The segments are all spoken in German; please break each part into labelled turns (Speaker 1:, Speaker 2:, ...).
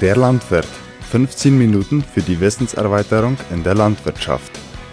Speaker 1: Der Landwirt. 15 Minuten für die Wissenserweiterung in der Landwirtschaft.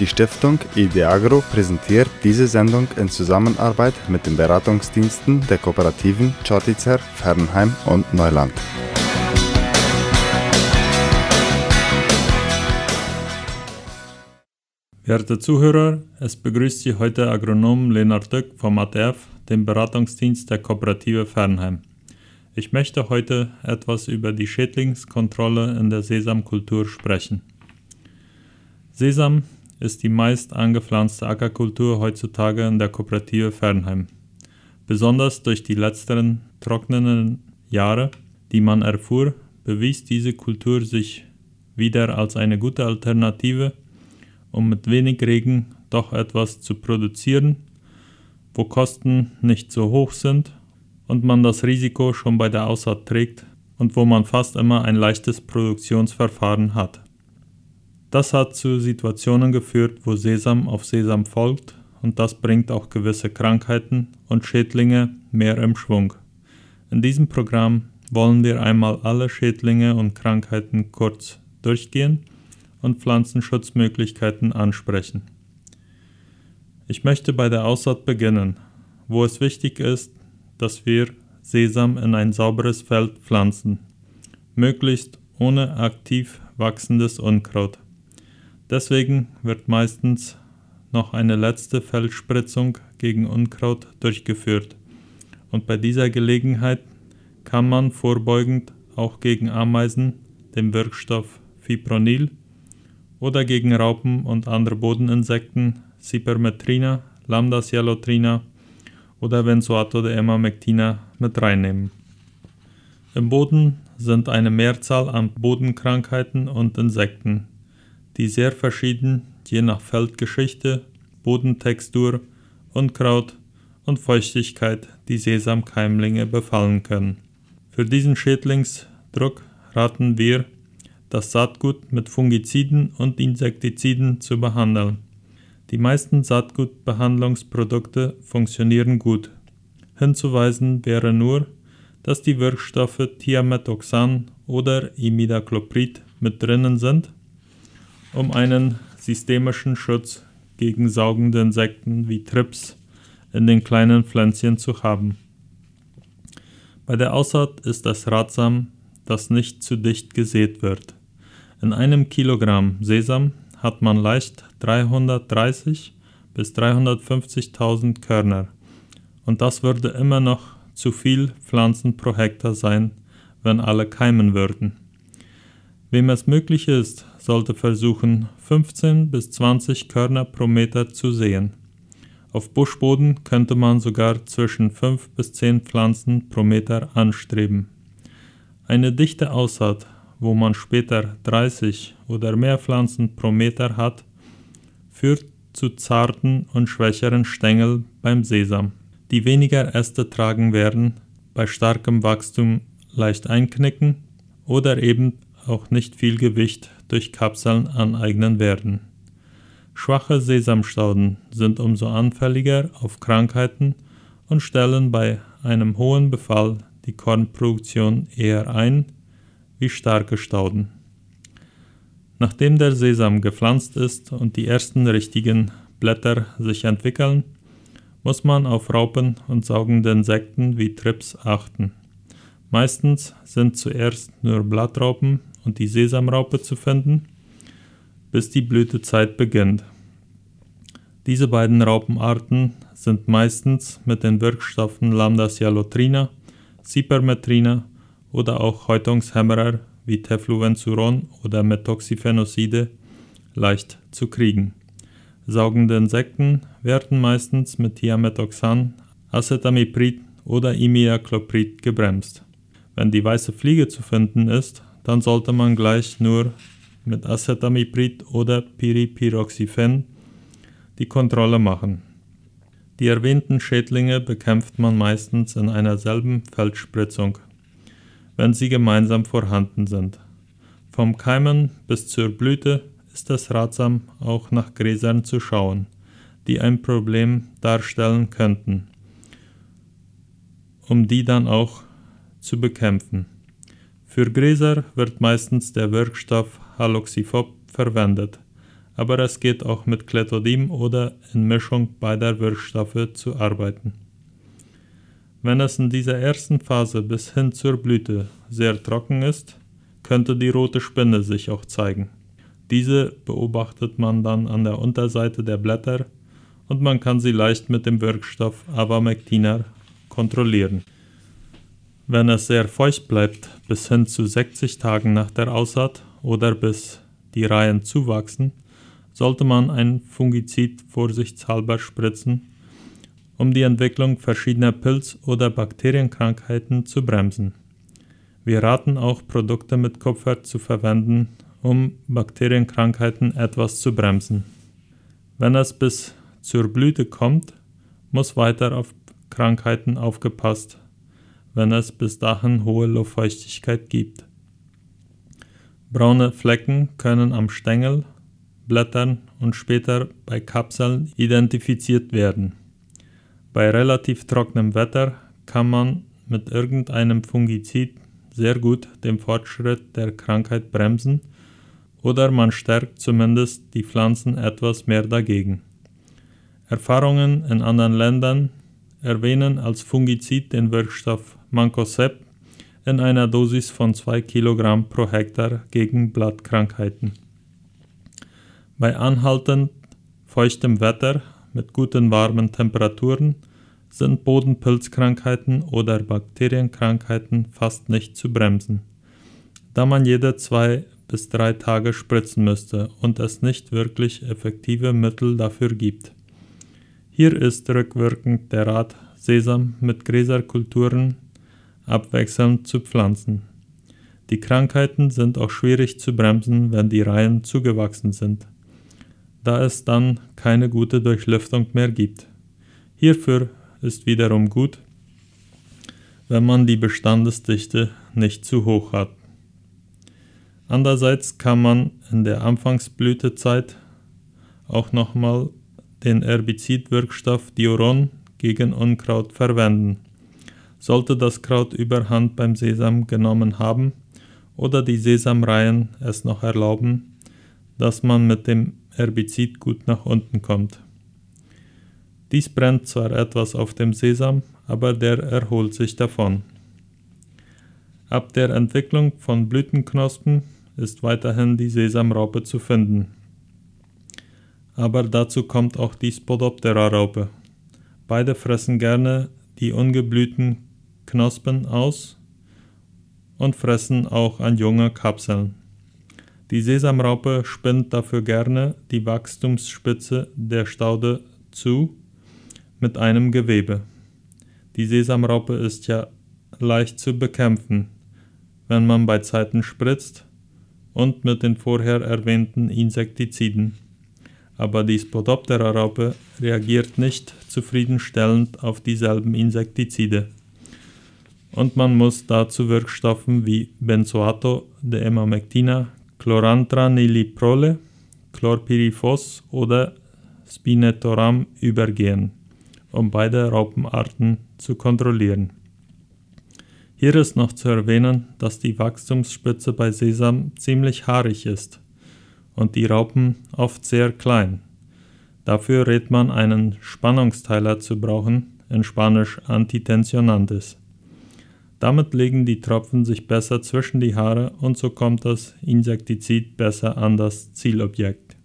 Speaker 1: Die Stiftung Ideagro präsentiert diese Sendung in Zusammenarbeit mit den Beratungsdiensten der Kooperativen Chortitzer, Fernheim und Neuland.
Speaker 2: Werte Zuhörer, es begrüßt Sie heute Agronom Lennart Dück vom ATF, dem Beratungsdienst der Kooperative Fernheim. Ich möchte heute etwas über die Schädlingskontrolle in der Sesamkultur sprechen. Sesam ist die meist angepflanzte Ackerkultur heutzutage in der Kooperative Fernheim. Besonders durch die letzteren trockenen Jahre, die man erfuhr, bewies diese Kultur sich wieder als eine gute Alternative, um mit wenig Regen doch etwas zu produzieren, wo Kosten nicht so hoch sind und man das Risiko schon bei der Aussaat trägt und wo man fast immer ein leichtes Produktionsverfahren hat. Das hat zu Situationen geführt, wo Sesam auf Sesam folgt und das bringt auch gewisse Krankheiten und Schädlinge mehr im Schwung. In diesem Programm wollen wir einmal alle Schädlinge und Krankheiten kurz durchgehen und Pflanzenschutzmöglichkeiten ansprechen. Ich möchte bei der Aussaat beginnen, wo es wichtig ist, dass wir Sesam in ein sauberes Feld pflanzen, möglichst ohne aktiv wachsendes Unkraut. Deswegen wird meistens noch eine letzte Feldspritzung gegen Unkraut durchgeführt. Und bei dieser Gelegenheit kann man vorbeugend auch gegen Ameisen den Wirkstoff Fipronil oder gegen Raupen und andere Bodeninsekten Cypermetrina, Lambda-Cialotrina oder Benzoato de Emamectina mit reinnehmen. Im Boden sind eine Mehrzahl an Bodenkrankheiten und Insekten, die sehr verschieden je nach Feldgeschichte, Bodentextur, Unkraut und Feuchtigkeit die Sesamkeimlinge befallen können. Für diesen Schädlingsdruck raten wir, das Saatgut mit Fungiziden und Insektiziden zu behandeln. Die meisten Saatgutbehandlungsprodukte funktionieren gut. Hinzuweisen wäre nur, dass die Wirkstoffe Thiamethoxan oder Imidacloprid mit drinnen sind um einen systemischen Schutz gegen saugende Insekten wie Trips in den kleinen Pflänzchen zu haben. Bei der Aussaat ist es ratsam, dass nicht zu dicht gesät wird. In einem Kilogramm Sesam hat man leicht 330 bis 350.000 Körner und das würde immer noch zu viel Pflanzen pro Hektar sein, wenn alle keimen würden. Wem es möglich ist, sollte versuchen, 15 bis 20 Körner pro Meter zu sehen. Auf Buschboden könnte man sogar zwischen 5 bis 10 Pflanzen pro Meter anstreben. Eine dichte Aussaat, wo man später 30 oder mehr Pflanzen pro Meter hat, führt zu zarten und schwächeren Stängel beim Sesam, die weniger Äste tragen werden, bei starkem Wachstum leicht einknicken oder eben auch nicht viel Gewicht durch Kapseln aneignen werden. Schwache Sesamstauden sind umso anfälliger auf Krankheiten und stellen bei einem hohen Befall die Kornproduktion eher ein wie starke Stauden. Nachdem der Sesam gepflanzt ist und die ersten richtigen Blätter sich entwickeln, muss man auf Raupen und saugende Insekten wie Trips achten. Meistens sind zuerst nur Blattraupen und die Sesamraupe zu finden, bis die Blütezeit beginnt. Diese beiden Raupenarten sind meistens mit den Wirkstoffen Lambda-Cialotrina, Cypermetrina oder auch Häutungshemmerer wie Tefluvenzuron oder Methoxyphenoside leicht zu kriegen. Saugende Insekten werden meistens mit Thiamethoxan, Acetamiprid oder Imidacloprid gebremst. Wenn die weiße Fliege zu finden ist, dann sollte man gleich nur mit Acetamiprid oder Piripiroxyphen die Kontrolle machen. Die erwähnten Schädlinge bekämpft man meistens in einer selben Feldspritzung, wenn sie gemeinsam vorhanden sind. Vom Keimen bis zur Blüte ist es ratsam, auch nach Gräsern zu schauen, die ein Problem darstellen könnten, um die dann auch zu bekämpfen. Für Gräser wird meistens der Wirkstoff Haloxyphop verwendet, aber es geht auch mit Clethodim oder in Mischung beider Wirkstoffe zu arbeiten. Wenn es in dieser ersten Phase bis hin zur Blüte sehr trocken ist, könnte die rote Spinne sich auch zeigen. Diese beobachtet man dann an der Unterseite der Blätter und man kann sie leicht mit dem Wirkstoff Avamectina kontrollieren. Wenn es sehr feucht bleibt, bis hin zu 60 Tagen nach der Aussaat oder bis die Reihen zuwachsen, sollte man ein Fungizid vorsichtshalber spritzen, um die Entwicklung verschiedener Pilz- oder Bakterienkrankheiten zu bremsen. Wir raten auch, Produkte mit Kupfer zu verwenden, um Bakterienkrankheiten etwas zu bremsen. Wenn es bis zur Blüte kommt, muss weiter auf Krankheiten aufgepasst, wenn es bis dahin hohe Luftfeuchtigkeit gibt. Braune Flecken können am Stängel, Blättern und später bei Kapseln identifiziert werden. Bei relativ trockenem Wetter kann man mit irgendeinem Fungizid sehr gut den Fortschritt der Krankheit bremsen oder man stärkt zumindest die Pflanzen etwas mehr dagegen. Erfahrungen in anderen Ländern erwähnen als Fungizid den Wirkstoff Mancozeb in einer Dosis von 2 Kilogramm pro Hektar gegen Blattkrankheiten. Bei anhaltend feuchtem Wetter mit guten warmen Temperaturen sind Bodenpilzkrankheiten oder Bakterienkrankheiten fast nicht zu bremsen, da man jede zwei bis drei Tage spritzen müsste und es nicht wirklich effektive Mittel dafür gibt. Hier ist rückwirkend der Rat, Sesam mit Gräserkulturen abwechselnd zu pflanzen. Die Krankheiten sind auch schwierig zu bremsen, wenn die Reihen zugewachsen sind, da es dann keine gute Durchlüftung mehr gibt. Hierfür ist wiederum gut, wenn man die Bestandesdichte nicht zu hoch hat. Andererseits kann man in der Anfangsblütezeit auch nochmal den Herbizidwirkstoff Dioron gegen Unkraut verwenden. Sollte das Kraut überhand beim Sesam genommen haben oder die Sesamreihen es noch erlauben, dass man mit dem Herbizid gut nach unten kommt. Dies brennt zwar etwas auf dem Sesam, aber der erholt sich davon. Ab der Entwicklung von Blütenknospen ist weiterhin die Sesamraupe zu finden. Aber dazu kommt auch die Spodoptera-Raupe. Beide fressen gerne die ungeblühten Knospen aus und fressen auch an junge Kapseln. Die Sesamraupe spinnt dafür gerne die Wachstumsspitze der Staude zu mit einem Gewebe. Die Sesamraupe ist ja leicht zu bekämpfen, wenn man bei Zeiten spritzt und mit den vorher erwähnten Insektiziden. Aber die Spodoptera-Raupe reagiert nicht zufriedenstellend auf dieselben Insektizide. Und man muss dazu Wirkstoffen wie Benzoato de Emamectina, Chlorantraniliprole, Chlorpyrifos oder Spinetoram übergehen um beide Raupenarten zu kontrollieren. Hier ist noch zu erwähnen, dass die Wachstumsspitze bei Sesam ziemlich haarig ist und die Raupen oft sehr klein. Dafür rät man einen Spannungsteiler zu brauchen, in Spanisch Antitensionantes. Damit legen die Tropfen sich besser zwischen die Haare und so kommt das Insektizid besser an das Zielobjekt.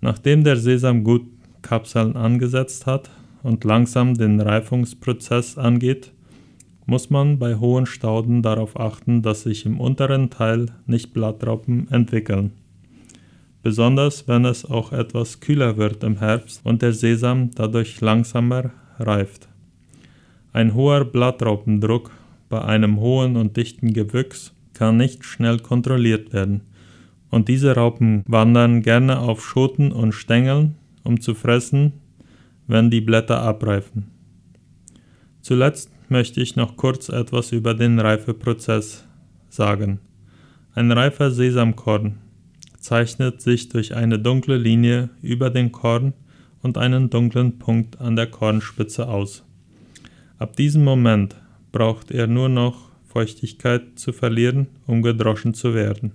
Speaker 2: Nachdem der Sesam gut Kapseln angesetzt hat und langsam den Reifungsprozess angeht, muss man bei hohen Stauden darauf achten, dass sich im unteren Teil nicht Blattraupen entwickeln. Besonders wenn es auch etwas kühler wird im Herbst und der Sesam dadurch langsamer reift. Ein hoher Blattraupendruck bei einem hohen und dichten Gewüchs kann nicht schnell kontrolliert werden, und diese Raupen wandern gerne auf Schoten und Stängeln um zu fressen, wenn die Blätter abreifen. Zuletzt möchte ich noch kurz etwas über den Reifeprozess sagen. Ein reifer Sesamkorn zeichnet sich durch eine dunkle Linie über den Korn und einen dunklen Punkt an der Kornspitze aus. Ab diesem Moment braucht er nur noch Feuchtigkeit zu verlieren, um gedroschen zu werden.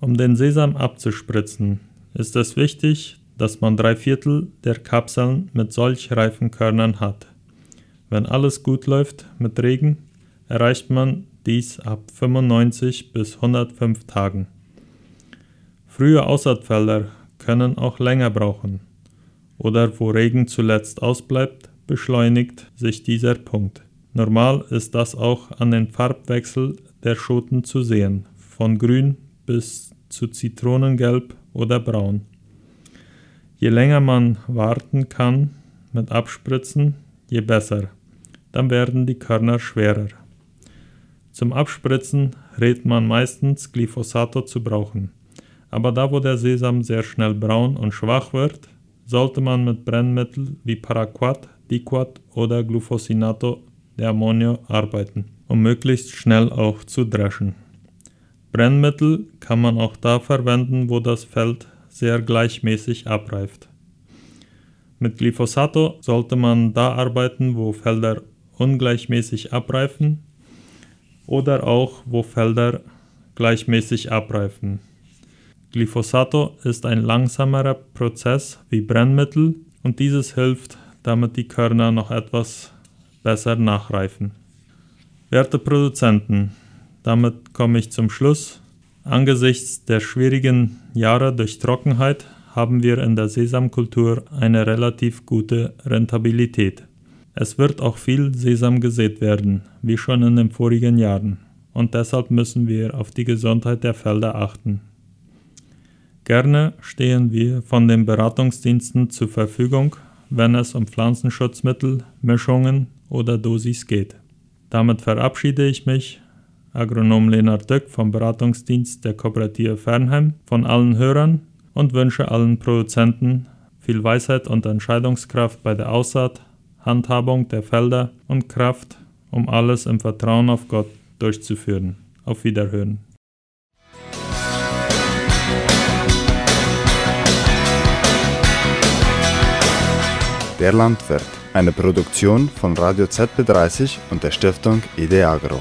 Speaker 2: Um den Sesam abzuspritzen, ist es wichtig, dass man drei Viertel der Kapseln mit solch reifen Körnern hat. Wenn alles gut läuft mit Regen, erreicht man dies ab 95 bis 105 Tagen. Frühe Aussaatfelder können auch länger brauchen. Oder wo Regen zuletzt ausbleibt, beschleunigt sich dieser Punkt. Normal ist das auch an den Farbwechsel der Schoten zu sehen, von grün bis zu Zitronengelb oder braun. Je länger man warten kann mit Abspritzen, je besser. Dann werden die Körner schwerer. Zum Abspritzen rät man meistens Glyphosato zu brauchen. Aber da wo der Sesam sehr schnell braun und schwach wird, sollte man mit Brennmittel wie Paraquat, Diquat oder Glufosinato der Ammonia arbeiten, um möglichst schnell auch zu dreschen. Brennmittel kann man auch da verwenden, wo das Feld sehr gleichmäßig abreift. Mit Glyphosato sollte man da arbeiten, wo Felder ungleichmäßig abreifen oder auch wo Felder gleichmäßig abreifen. Glyphosato ist ein langsamerer Prozess wie Brennmittel und dieses hilft, damit die Körner noch etwas besser nachreifen. Werte Produzenten, damit komme ich zum Schluss. Angesichts der schwierigen Jahre durch Trockenheit haben wir in der Sesamkultur eine relativ gute Rentabilität. Es wird auch viel Sesam gesät werden, wie schon in den vorigen Jahren, und deshalb müssen wir auf die Gesundheit der Felder achten. Gerne stehen wir von den Beratungsdiensten zur Verfügung, wenn es um Pflanzenschutzmittel, Mischungen oder Dosis geht. Damit verabschiede ich mich Agronom Leonard Döck vom Beratungsdienst der Kooperative Fernheim, von allen Hörern und wünsche allen Produzenten viel Weisheit und Entscheidungskraft bei der Aussaat, Handhabung der Felder und Kraft, um alles im Vertrauen auf Gott durchzuführen. Auf Wiederhören.
Speaker 1: Der Landwirt, eine Produktion von Radio ZB30 und der Stiftung Ideagro.